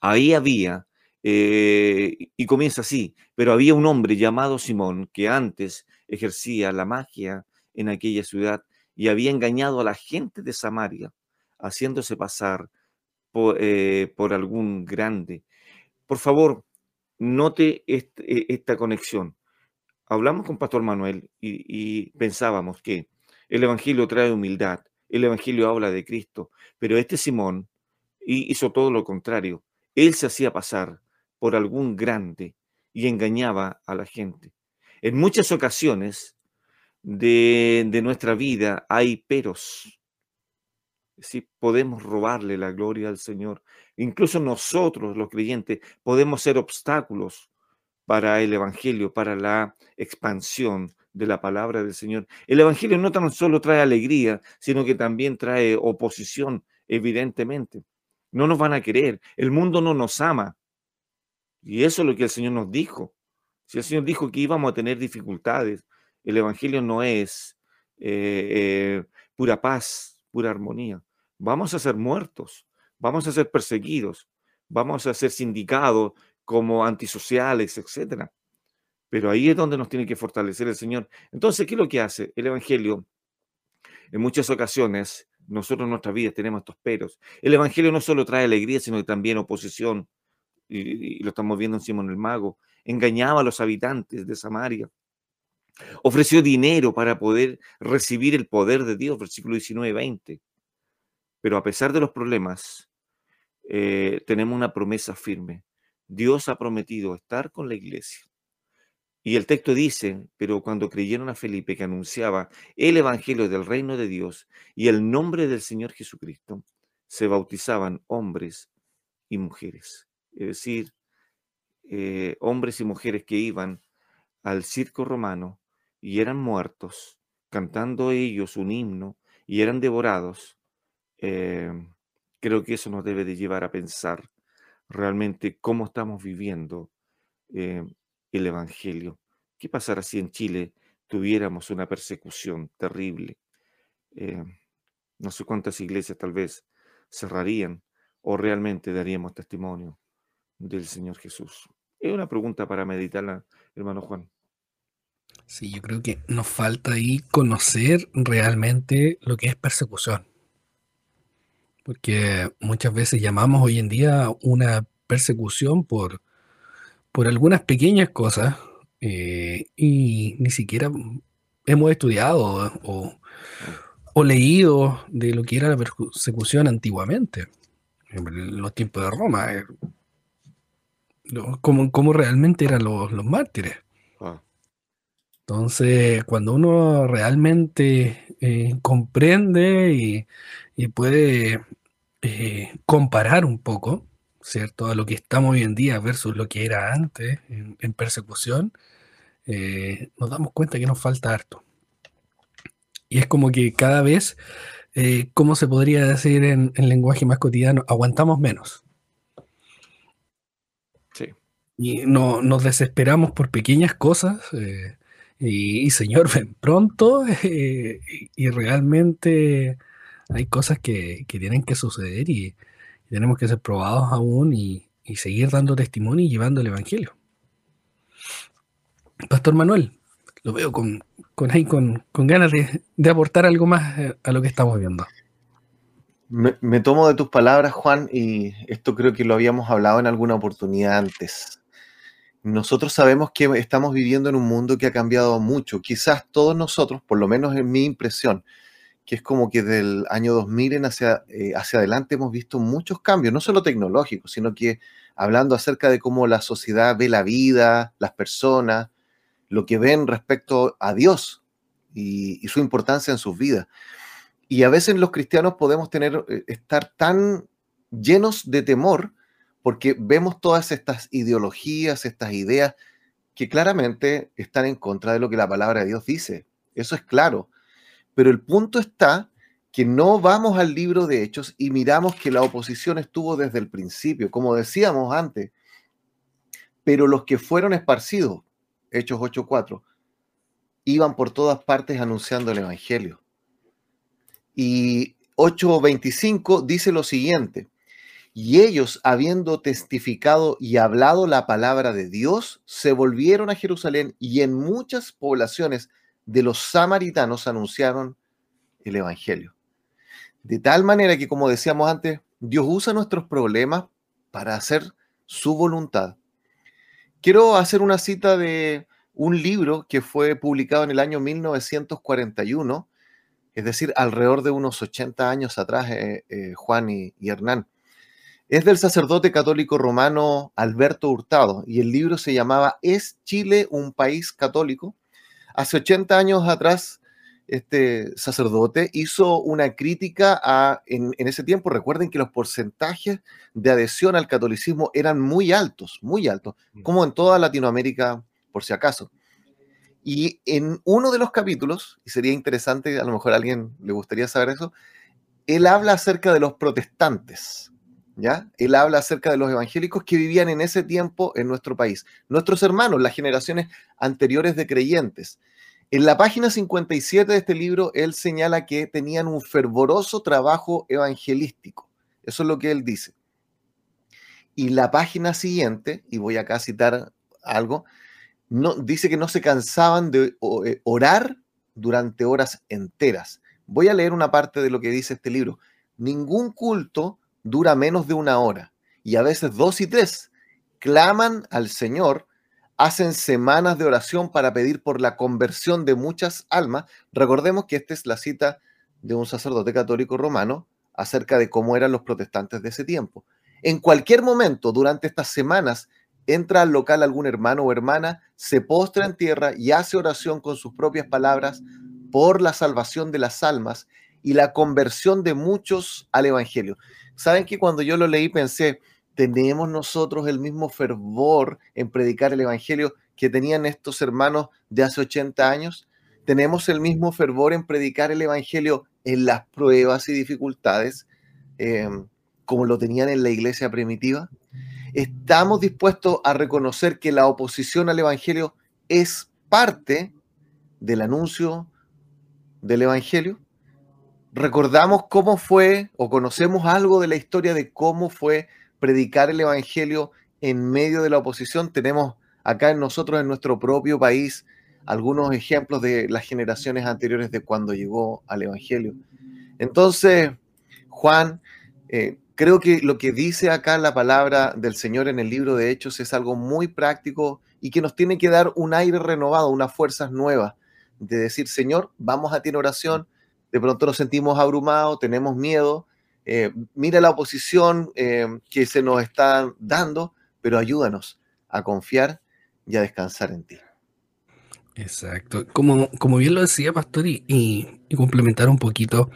Ahí había, y comienza así, pero había un hombre llamado Simón que antes ejercía la magia en aquella ciudad y había engañado a la gente de Samaria, haciéndose pasar por, eh, por algún grande. Por favor, note esta conexión hablamos con Pastor Manuel y, pensábamos que el Evangelio trae humildad, el Evangelio habla de Cristo, pero este Simón hizo todo lo contrario. Él se hacía pasar por algún grande y engañaba a la gente. En muchas ocasiones de, nuestra vida hay peros. Si podemos robarle la gloria al Señor. Incluso nosotros, los creyentes, podemos ser obstáculos para el Evangelio, para la expansión de la palabra del Señor. El Evangelio no tan solo trae alegría, sino que también trae oposición, evidentemente. No nos van a querer, el mundo no nos ama. Y eso es lo que el Señor nos dijo. Si el Señor dijo que íbamos a tener dificultades, el Evangelio no es eh, eh, pura paz, pura armonía. Vamos a ser muertos, vamos a ser perseguidos, vamos a ser sindicados como antisociales, etcétera. Pero ahí es donde nos tiene que fortalecer el Señor. Entonces, ¿qué es lo que hace el Evangelio? En muchas ocasiones, nosotros en nuestra vida tenemos estos peros. El Evangelio no solo trae alegría, sino que también oposición. Y, lo estamos viendo en Simón el Mago. Engañaba a los habitantes de Samaria. Ofreció dinero para poder recibir el poder de Dios, versículo 19-20. Pero a pesar de los problemas, eh, tenemos una promesa firme. Dios ha prometido estar con la iglesia. Y el texto dice, pero cuando creyeron a Felipe que anunciaba el Evangelio del reino de Dios y el nombre del Señor Jesucristo, se bautizaban hombres y mujeres. Es decir, eh, hombres y mujeres que iban al circo romano y eran muertos, cantando ellos un himno y eran devorados. Eh, creo que eso nos debe de llevar a pensar realmente cómo estamos viviendo eh, el Evangelio. ¿Qué pasará si en Chile tuviéramos una persecución terrible? No sé cuántas iglesias tal vez cerrarían o realmente daríamos testimonio del Señor Jesús. Es una pregunta para meditarla, hermano Juan. Sí, yo creo que nos falta ahí conocer realmente lo que es persecución. Porque muchas veces llamamos hoy en día una persecución por, por algunas pequeñas cosas eh, y ni siquiera hemos estudiado o, leído de lo que era la persecución antiguamente, en los tiempos de Roma, eh, cómo, realmente eran los, mártires. Ah. Entonces, cuando uno realmente eh, comprende y, puede comparar un poco, ¿cierto? A lo que estamos hoy en día versus lo que era antes en, persecución, eh, nos damos cuenta que nos falta harto. Y es como que cada vez, eh, ¿cómo se podría decir en, lenguaje más cotidiano? Aguantamos menos. Y no, nos desesperamos por pequeñas cosas. Eh, y, Señor, ven pronto. y realmente hay cosas que, que tienen que suceder y, tenemos que ser probados aún y, seguir dando testimonio y llevando el Evangelio. Pastor Manuel, lo veo con, con, con, ganas de, aportar algo más eh, a lo que estamos viendo. Me, tomo de tus palabras, Juan, y esto creo que lo habíamos hablado en alguna oportunidad antes. Nosotros sabemos que estamos viviendo en un mundo que ha cambiado mucho. Quizás todos nosotros, por lo menos en mi impresión, que es como que del año 2000 en hacia, eh, hacia adelante hemos visto muchos cambios, no solo tecnológicos, sino que hablando acerca de cómo la sociedad ve la vida, las personas, lo que ven respecto a Dios y, su importancia en sus vidas. Y a veces los cristianos podemos tener, eh, estar tan llenos de temor porque vemos todas estas ideologías, estas ideas que claramente están en contra de lo que la palabra de Dios dice. Eso es claro. Pero el punto está que no vamos al libro de Hechos y miramos que la oposición estuvo desde el principio, como decíamos antes. Pero los que fueron esparcidos, Hechos 8.4, iban por todas partes anunciando el Evangelio. Y 8.25 dice lo siguiente, y ellos, habiendo testificado y hablado la palabra de Dios, se volvieron a Jerusalén y en muchas poblaciones de los samaritanos anunciaron el Evangelio. De tal manera que, como decíamos antes, Dios usa nuestros problemas para hacer su voluntad. Quiero hacer una cita de un libro que fue publicado en el año 1941, es decir, alrededor de unos 80 años atrás, eh, eh, Juan y Hernán. Es del sacerdote católico romano Alberto Hurtado y el libro se llamaba ¿Es Chile un país católico? Hace 80 años atrás, este sacerdote hizo una crítica a, en, ese tiempo, recuerden que los porcentajes de adhesión al catolicismo eran muy altos, muy altos, mm. como en toda Latinoamérica, por si acaso. Y en uno de los capítulos, y sería interesante, a lo mejor a alguien le gustaría saber eso, él habla acerca de los protestantes, ¿ya? Él habla acerca de los evangélicos que vivían en ese tiempo en nuestro país, nuestros hermanos, las generaciones anteriores de creyentes. En la página 57 de este libro, él señala que tenían un fervoroso trabajo evangelístico. Eso es lo que él dice. Y la página siguiente, y voy acá a citar algo, dice que no se cansaban de eh, orar durante horas enteras. Voy a leer una parte de lo que dice este libro. Ningún culto dura menos de una hora y a veces dos y tres. Claman al Señor, hacen semanas de oración para pedir por la conversión de muchas almas. Recordemos que esta es la cita de un sacerdote católico romano, acerca de cómo eran los protestantes de ese tiempo. En cualquier momento, durante estas semanas, entra al local algún hermano o hermana, se postra en tierra y hace oración con sus propias palabras por la salvación de las almas y la conversión de muchos al Evangelio. Saben que cuando yo lo leí pensé, tenemos nosotros el mismo fervor en predicar el Evangelio que tenían estos hermanos de hace 80 años. Tenemos el mismo fervor en predicar el Evangelio en las pruebas y dificultades eh, como lo tenían en la iglesia primitiva estamos dispuestos a reconocer que la oposición al Evangelio es parte del anuncio del Evangelio. Recordamos cómo fue o conocemos algo de la historia de cómo fue predicar el Evangelio en medio de la oposición. Tenemos acá en nosotros, en nuestro propio país, algunos ejemplos de las generaciones anteriores de cuando llegó al Evangelio. Entonces, Juan, eh, Creo que lo que dice acá la palabra del Señor en el libro de Hechos es algo muy práctico y que nos tiene que dar un aire renovado, unas fuerzas nuevas, de decir, Señor, vamos a ti en oración, de pronto nos sentimos abrumados, tenemos miedo, eh, mira la oposición eh, que se nos está dando, pero ayúdanos a confiar y a descansar en ti. Exacto. Como, como bien lo decía Pastor, y, complementar un poquito,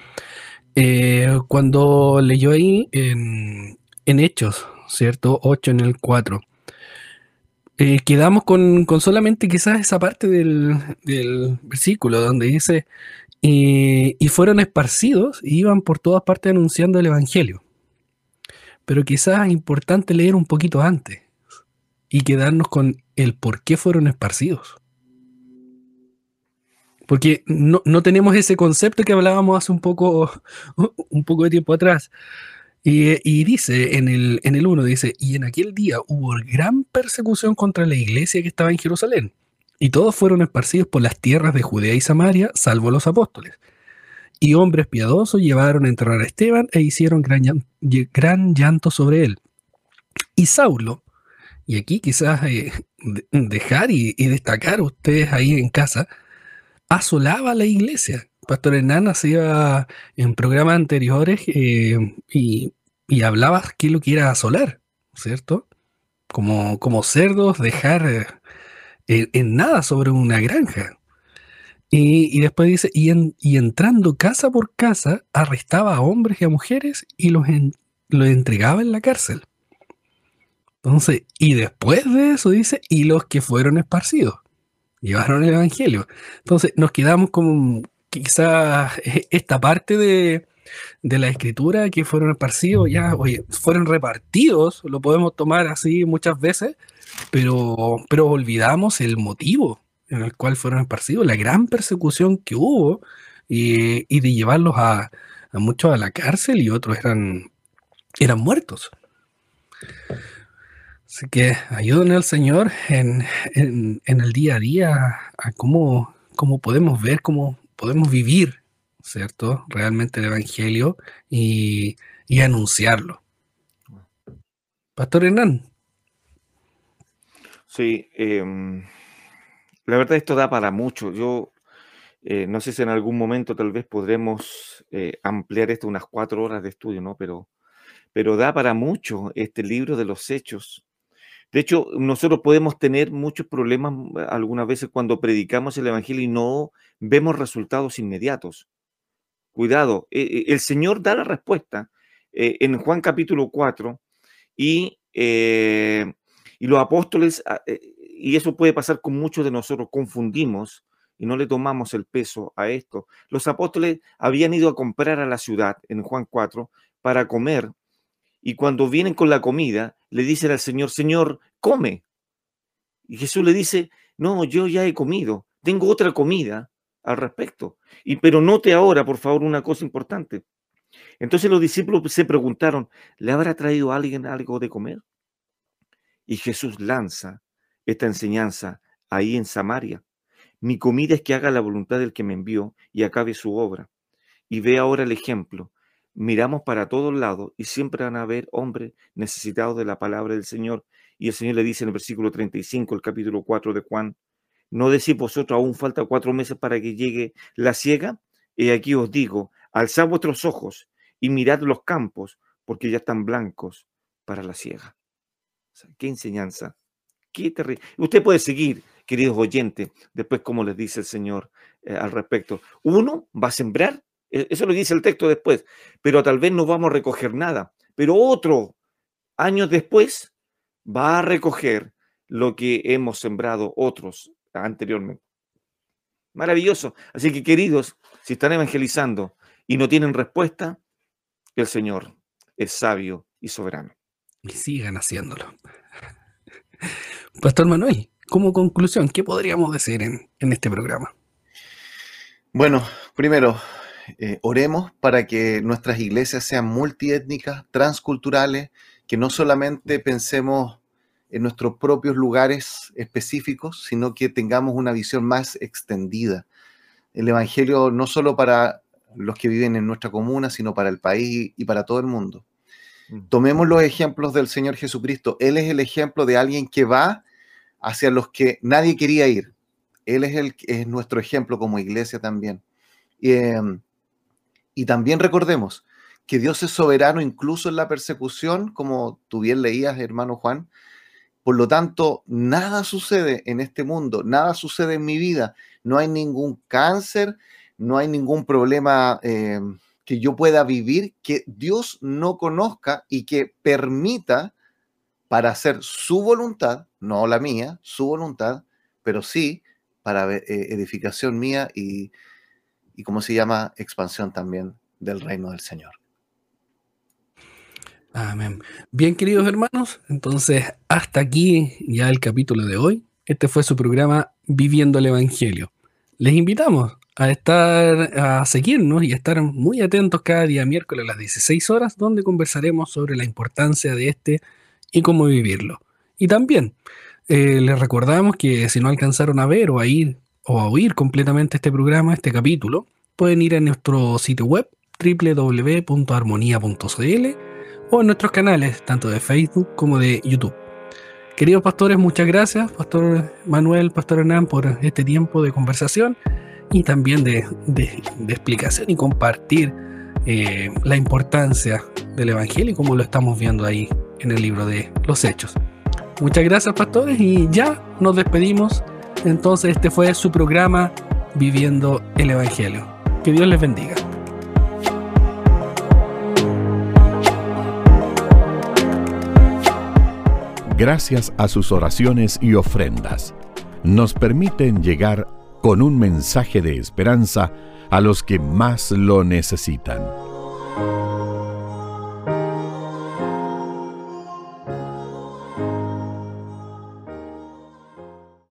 eh, cuando leyó ahí en, Hechos, ¿cierto? 8 en el 4. Eh, quedamos con, solamente quizás esa parte del, versículo donde dice, y fueron esparcidos y iban por todas partes anunciando el Evangelio. Pero quizás es importante leer un poquito antes y quedarnos con el por qué fueron esparcidos. Porque no, tenemos ese concepto que hablábamos hace un poco, un poco de tiempo atrás. Y, dice en el, en el 1, dice, y en aquel día hubo gran persecución contra la iglesia que estaba en Jerusalén, y todos fueron esparcidos por las tierras de Judea y Samaria, salvo los apóstoles. Y hombres piadosos llevaron a enterrar a Esteban e hicieron gran, llanto sobre él. Y Saulo, y aquí quizás eh, dejar y, y destacar ustedes ahí en casa, asolaba la iglesia. Pastor Hernán hacía en programas anteriores eh, y, hablaba que lo que era asolar, ¿cierto? Como, como cerdos, dejar eh, en, nada sobre una granja. Y, después dice, y, y, entrando casa por casa, arrestaba a hombres y a mujeres y los, los entregaba en la cárcel. Entonces, y después de eso dice, y los que fueron esparcidos llevaron el Evangelio. Entonces nos quedamos con quizás e-, esta parte de, la escritura que fueron esparcidos, ya, oye, fueron repartidos, lo podemos tomar así muchas veces, pero, pero olvidamos el motivo en el cual fueron esparcidos, la gran persecución que hubo y, de llevarlos a, a, muchos a la cárcel y otros eran, eran muertos. Así que ayúdenle al Señor en, el día a día a cómo, cómo podemos ver, cómo podemos vivir, ¿cierto? Realmente el Evangelio y, anunciarlo. Pastor Hernán. Sí, em, la verdad esto da para mucho. Yo eh, no sé si en algún momento tal vez podremos eh, ampliar esto unas cuatro horas de estudio, ¿no? Pero, pero da para mucho este libro de los hechos. De hecho, nosotros podemos tener muchos problemas mm, algunas veces cuando predicamos el Evangelio y no vemos resultados inmediatos. Cuidado, e, e, el Señor da la respuesta eh, en Juan capítulo 4 y, y los apóstoles, ah, eh, y eso puede pasar con muchos de nosotros, confundimos y no le tomamos el peso a esto. Los apóstoles habían ido a comprar a la ciudad en Juan 4 para comer y cuando vienen con la comida, le dicen al Señor, Señor, come. Y Jesús le dice, no, yo ya he comido, tengo otra comida al respecto. Y pero note ahora, por favor, una cosa importante. Entonces los discípulos se preguntaron, ¿le habrá traído alguien algo de comer? Y Jesús lanza esta enseñanza ahí en Samaria. Mi comida es que haga la voluntad del que me envió y acabe su obra. Y ve ahora el ejemplo miramos para todos lados y siempre van a haber hombres necesitados de la palabra del Señor. Y el Señor le dice en el versículo 35, el capítulo 4 de Juan, ¿no decís vosotros aún falta cuatro meses para que llegue la ciega? Y aquí os digo, alzad vuestros ojos y mirad los campos, porque ya están blancos para la qué enseñanza, qué terrible. Usted puede seguir, queridos oyentes, después como les dice el Señor eh, al respecto. Uno va a sembrar, e, eso lo dice el texto después, pero tal vez no vamos a recoger nada. Pero otro, años después, va a recoger lo que hemos sembrado otros anteriormente. Maravilloso. Así que, queridos, si están evangelizando y no tienen respuesta, el Señor es sabio y soberano. Y sigan haciéndolo. Pastor Manuel, como conclusión, ¿qué podríamos decir en, este programa? Bueno, primero, eh, oremos para que nuestras iglesias sean multiétnicas, transculturales, que no solamente pensemos en nuestros propios lugares específicos, sino que tengamos una visión más extendida. El Evangelio no solo para los que viven en nuestra comuna, sino para el país y para todo el mundo. Mm. Tomemos los ejemplos del Señor Jesucristo. Él es el ejemplo de alguien que va hacia los que nadie quería ir. Él es, nuestro ejemplo como iglesia también. Y, em, y también recordemos que Dios es soberano incluso en la persecución, como tú bien leías, hermano Juan, por lo tanto, nada sucede en este mundo, nada sucede en mi vida. No hay ningún cáncer, no hay ningún problema eh, que yo pueda vivir que Dios no conozca y que permita para hacer su voluntad, no la mía, su voluntad, pero sí para eh, edificación mía y, y, ¿cómo se llama? Expansión también del reino del Señor. Amén. Bien, queridos hermanos, entonces hasta aquí ya el capítulo de hoy. Este fue su programa Viviendo el Evangelio. Les invitamos a estar, a seguirnos y estar muy atentos cada día miércoles a las 16 horas, donde conversaremos sobre la importancia de este y cómo vivirlo. Y también eh, les recordamos que si no alcanzaron a ver o a ir o a oír completamente este programa, este capítulo, pueden ir a nuestro sitio web www.armonía.cl o en nuestros canales, tanto de Facebook como de YouTube. Queridos pastores, muchas gracias, Pastor Manuel, Pastor Hernán, por este tiempo de conversación y también de, explicación y compartir eh, la importancia del Evangelio y cómo lo estamos viendo ahí en el libro de los Hechos. Muchas gracias, pastores, y ya nos despedimos. Entonces, este fue su programa Viviendo el Evangelio. Que Dios les bendiga. gracias a sus oraciones y ofrendas, nos permiten llegar con un mensaje de esperanza a los que más lo necesitan.